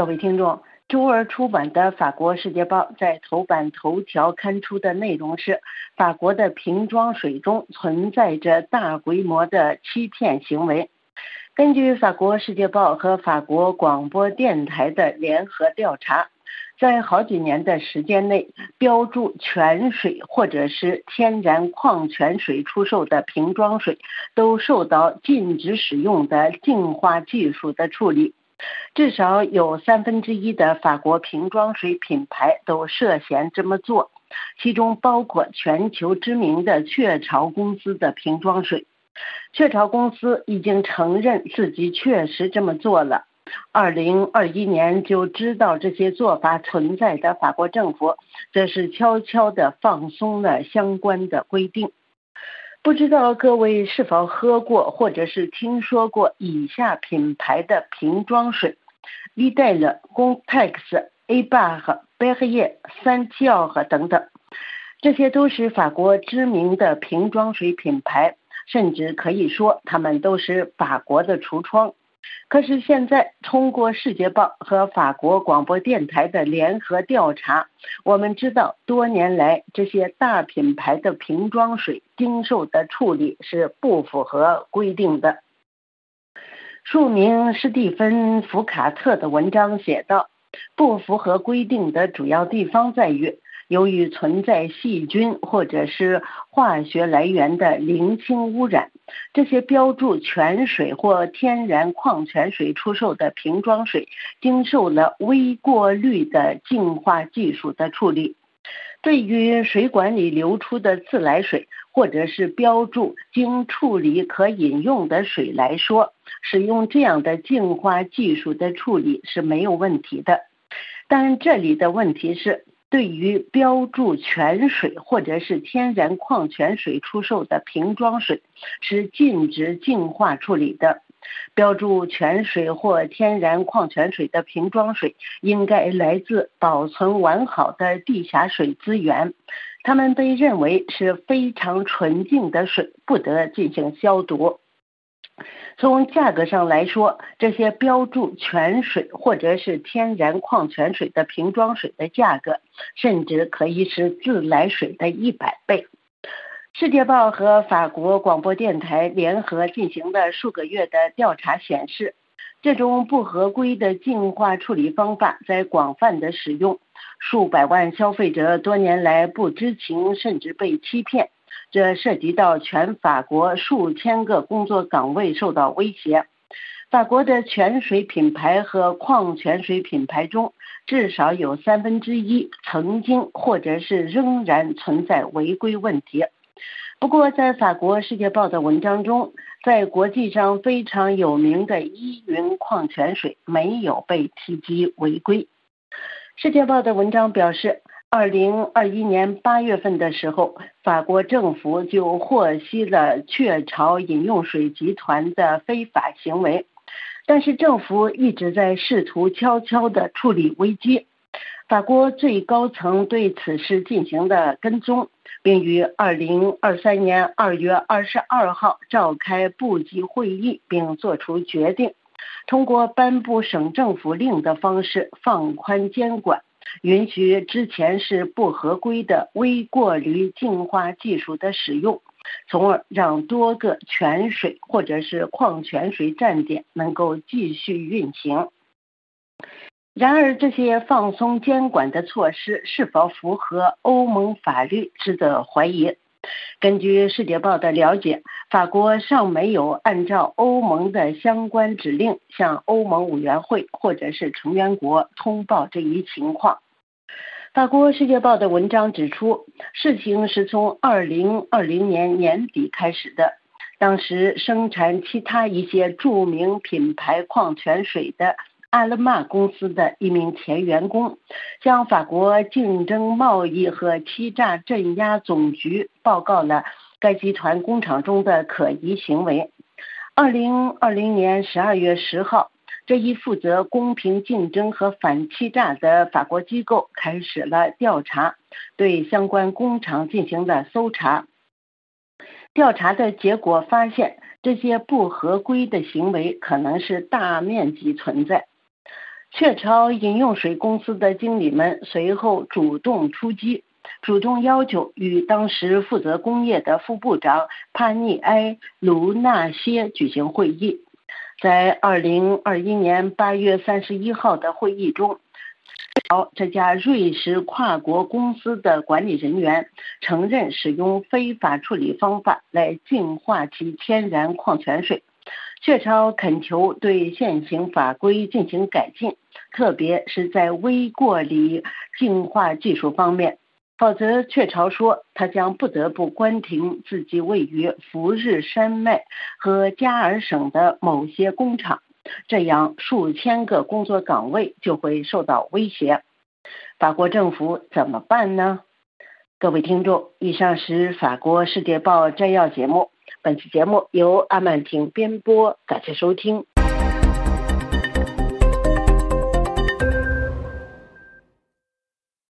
各位听众，周二出版的法国《世界报》在头版头条刊出的内容是：法国的瓶装水中存在着大规模的欺骗行为。根据法国《世界报》和法国广播电台的联合调查，在好几年的时间内，标注泉水或者是天然矿泉水出售的瓶装水，都受到禁止使用的净化技术的处理。至少有三分之一的法国瓶装水品牌都涉嫌这么做，其中包括全球知名的雀巢公司的瓶装水。雀巢公司已经承认自己确实这么做了。二零二一年就知道这些做法存在的法国政府，则是悄悄地放松了相关的规定。不知道各位是否喝过或者是听说过以下品牌的瓶装水：Lidl、Gontex、A Bar、贝赫叶、三七奥和等等。这些都是法国知名的瓶装水品牌。甚至可以说，它们都是法国的橱窗。可是现在，通过《世界报》和法国广播电台的联合调查，我们知道，多年来这些大品牌的瓶装水经受的处理是不符合规定的。著名史蒂芬·福卡特的文章写道：“不符合规定的主要地方在于。”由于存在细菌或者是化学来源的零氢污染，这些标注泉水或天然矿泉水出售的瓶装水，经受了微过滤的净化技术的处理。对于水管里流出的自来水，或者是标注经处理可饮用的水来说，使用这样的净化技术的处理是没有问题的。但这里的问题是。对于标注泉水或者是天然矿泉水出售的瓶装水，是禁止净化处理的。标注泉水或天然矿泉水的瓶装水，应该来自保存完好的地下水资源，它们被认为是非常纯净的水，不得进行消毒。从价格上来说，这些标注泉水或者是天然矿泉水的瓶装水的价格，甚至可以是自来水的一百倍。世界报和法国广播电台联合进行的数个月的调查显示，这种不合规的净化处理方法在广泛的使用，数百万消费者多年来不知情，甚至被欺骗。这涉及到全法国数千个工作岗位受到威胁。法国的泉水品牌和矿泉水品牌中，至少有三分之一曾经或者是仍然存在违规问题。不过，在法国《世界报》的文章中，在国际上非常有名的依云矿泉水没有被提及违规。《世界报》的文章表示。二零二一年八月份的时候，法国政府就获悉了雀巢饮用水集团的非法行为，但是政府一直在试图悄悄地处理危机。法国最高层对此事进行了跟踪，并于二零二三年二月二十二号召开部级会议，并作出决定，通过颁布省政府令的方式放宽监管。允许之前是不合规的微过滤净化技术的使用，从而让多个泉水或者是矿泉水站点能够继续运行。然而，这些放松监管的措施是否符合欧盟法律，值得怀疑。根据《世界报》的了解，法国尚没有按照欧盟的相关指令向欧盟委员会或者是成员国通报这一情况。法国《世界报》的文章指出，事情是从2020年年底开始的。当时生产其他一些著名品牌矿泉水的。阿勒曼公司的一名前员工向法国竞争贸易和欺诈镇压总局报告了该集团工厂中的可疑行为。二零二零年十二月十号，这一负责公平竞争和反欺诈的法国机构开始了调查，对相关工厂进行了搜查。调查的结果发现，这些不合规的行为可能是大面积存在。雀巢饮用水公司的经理们随后主动出击，主动要求与当时负责工业的副部长帕尼埃·卢纳歇举行会议。在二零二一年八月三十一号的会议中，这家瑞士跨国公司的管理人员承认使用非法处理方法来净化其天然矿泉水。雀巢恳求对现行法规进行改进，特别是在微过滤净化技术方面，否则雀巢说它将不得不关停自己位于福日山脉和加尔省的某些工厂，这样数千个工作岗位就会受到威胁。法国政府怎么办呢？各位听众，以上是法国《世界报》摘要节目。本期节目由阿曼婷编播，感谢收听。